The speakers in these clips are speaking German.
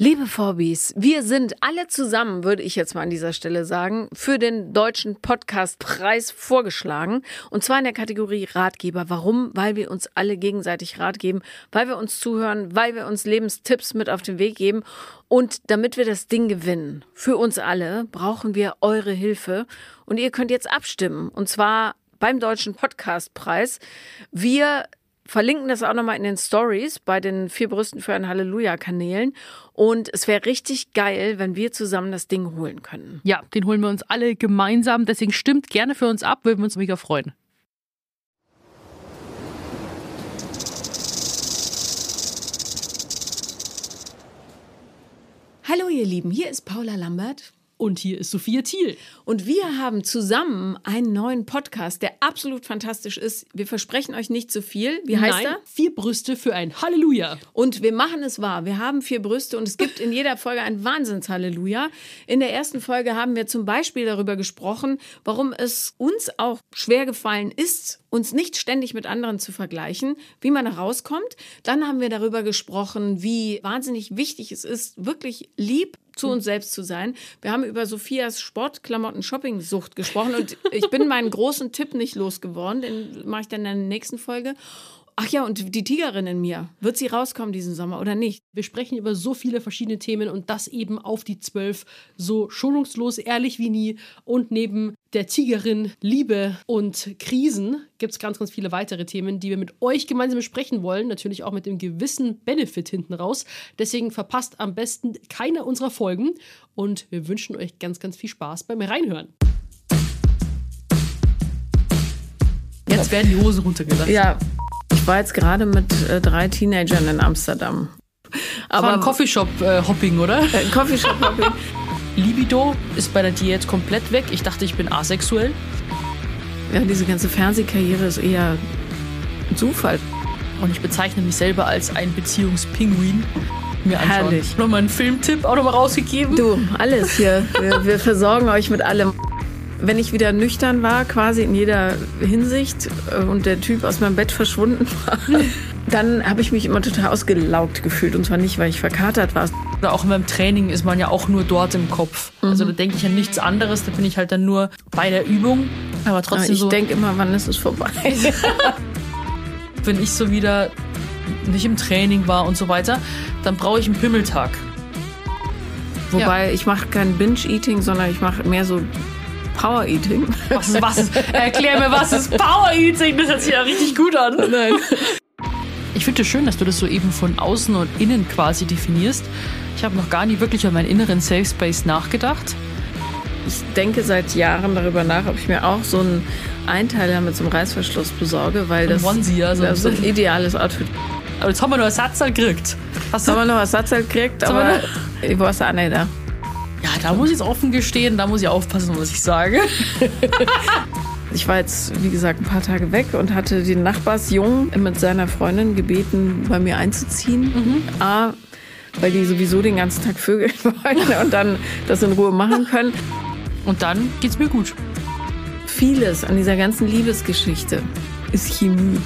Liebe Vorbis, wir sind alle zusammen, würde ich jetzt mal an dieser Stelle sagen, für den deutschen Podcastpreis vorgeschlagen. Und zwar in der Kategorie Ratgeber. Warum? Weil wir uns alle gegenseitig Rat geben, weil wir uns zuhören, weil wir uns Lebenstipps mit auf den Weg geben. Und damit wir das Ding gewinnen, für uns alle, brauchen wir eure Hilfe. Und ihr könnt jetzt abstimmen. Und zwar beim Deutschen Podcastpreis. Wir verlinken das auch nochmal in den Stories bei den vier Brüsten für ein Halleluja-Kanälen. Und es wäre richtig geil, wenn wir zusammen das Ding holen können. Ja, den holen wir uns alle gemeinsam. Deswegen stimmt gerne für uns ab, würden wir uns mega freuen. Hallo ihr Lieben, hier ist Paula Lambert. Und hier ist Sophia Thiel. Und wir haben zusammen einen neuen Podcast, der absolut fantastisch ist. Wir versprechen euch nicht zu viel. Wie heißt Nein, er? Vier Brüste für ein Halleluja. Und wir machen es wahr. Wir haben vier Brüste und es gibt in jeder Folge ein Wahnsinns-Halleluja. In der ersten Folge haben wir zum Beispiel darüber gesprochen, warum es uns auch schwer gefallen ist, uns nicht ständig mit anderen zu vergleichen, wie man da rauskommt. Dann haben wir darüber gesprochen, wie wahnsinnig wichtig es ist, wirklich lieb zu uns selbst zu sein. Wir haben über Sophias Sportklamotten-Shopping-Sucht gesprochen und ich bin meinen großen Tipp nicht losgeworden, den mache ich dann in der nächsten Folge. Ach ja, und die Tigerin in mir, wird sie rauskommen diesen Sommer oder nicht? Wir sprechen über so viele verschiedene Themen und das eben auf die zwölf, so schonungslos, ehrlich wie nie. Und neben der Tigerin, Liebe und Krisen gibt es ganz, ganz viele weitere Themen, die wir mit euch gemeinsam besprechen wollen. Natürlich auch mit dem gewissen Benefit hinten raus. Deswegen verpasst am besten keine unserer Folgen und wir wünschen euch ganz, ganz viel Spaß beim Reinhören. Jetzt werden die Hosen runtergelassen. Ja, war jetzt gerade mit äh, drei Teenagern in Amsterdam. Aber ein Coffeeshop-Hopping, oder? Äh, Coffeeshop-Hopping. Libido ist bei der Diät komplett weg. Ich dachte, ich bin asexuell. Ja, diese ganze Fernsehkarriere ist eher ein Zufall. Und ich bezeichne mich selber als ein Beziehungspinguin. Mir anschauen. Herrlich. Nochmal einen Filmtipp auch nochmal rausgegeben. Du, alles hier. Wir, wir versorgen euch mit allem. Wenn ich wieder nüchtern war, quasi in jeder Hinsicht, äh, und der Typ aus meinem Bett verschwunden war, dann habe ich mich immer total ausgelaugt gefühlt. Und zwar nicht, weil ich verkatert war. Oder auch beim Training ist man ja auch nur dort im Kopf. Also da denke ich an nichts anderes. Da bin ich halt dann nur bei der Übung. Aber Aber trotzdem ich so, denke immer, wann ist es vorbei? wenn ich so wieder nicht im Training war und so weiter, dann brauche ich einen Pimmeltag. Wobei ich mache kein Binge-Eating, sondern ich mache mehr so Power-Eating. Was ist, was ist, erklär mir, was ist Power Eating? Das hört sich ja richtig gut an. Nein. Ich finde es schön, dass du das so eben von außen und innen quasi definierst. Ich habe noch gar nie wirklich an meinen inneren Safe Space nachgedacht. Ich denke seit Jahren darüber nach, ob ich mir auch so einen Einteiler mit so einem Reißverschluss besorge, weil das, Onesie, so das ist ein ideales Outfit. Aber jetzt haben wir nur Ersatz gekriegt. Hast du? haben wir noch Ersatz gekriegt, aber ich weiß auch nicht. Da. Ja, da muss ich jetzt offen gestehen, da muss ich aufpassen, was ich sage. Ich war jetzt, wie gesagt, ein paar Tage weg und hatte den Nachbarsjungen mit seiner Freundin gebeten, bei mir einzuziehen. A, weil die sowieso den ganzen Tag vögeln wollen und dann das in Ruhe machen können. Und dann geht's mir gut. Vieles an dieser ganzen Liebesgeschichte ist Chemie.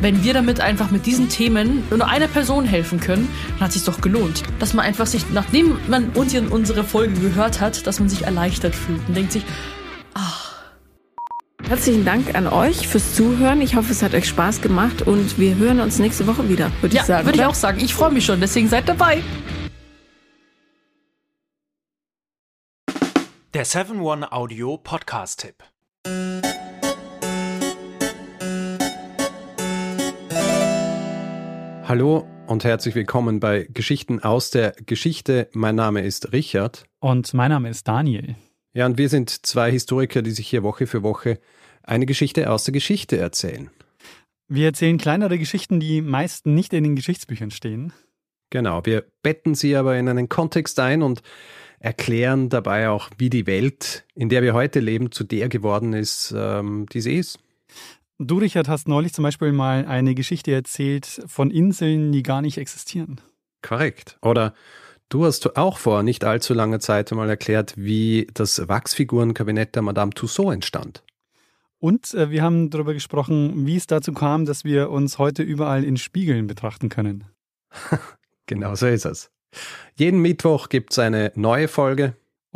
Wenn wir damit einfach mit diesen Themen nur einer Person helfen können, dann hat es sich doch gelohnt. Dass man einfach sich, nachdem man uns in unsere Folge gehört hat, dass man sich erleichtert fühlt und denkt sich, Herzlichen Dank an euch fürs Zuhören. Ich hoffe, es hat euch Spaß gemacht und wir hören uns nächste Woche wieder, würde ja, ich sagen. würde ich auch sagen. Ich freue mich schon, deswegen seid dabei. Der 7-One Hallo und herzlich willkommen bei Geschichten aus der Geschichte. Mein Name ist Richard. Und mein Name ist Daniel. Ja, und wir sind zwei Historiker, die sich hier Woche für Woche eine Geschichte aus der Geschichte erzählen. Wir erzählen kleinere Geschichten, die meist nicht in den Geschichtsbüchern stehen. Genau, wir betten sie aber in einen Kontext ein und erklären dabei auch, wie die Welt, in der wir heute leben, zu der geworden ist, ähm, die sie ist. Du, Richard, hast neulich zum Beispiel mal eine Geschichte erzählt von Inseln, die gar nicht existieren. Korrekt. Oder du hast auch vor nicht allzu langer Zeit einmal erklärt, wie das Wachsfigurenkabinett der Madame Tussaud entstand. Und äh, wir haben darüber gesprochen, wie es dazu kam, dass wir uns heute überall in Spiegeln betrachten können. Genau so ist es. Jeden Mittwoch gibt es eine neue Folge.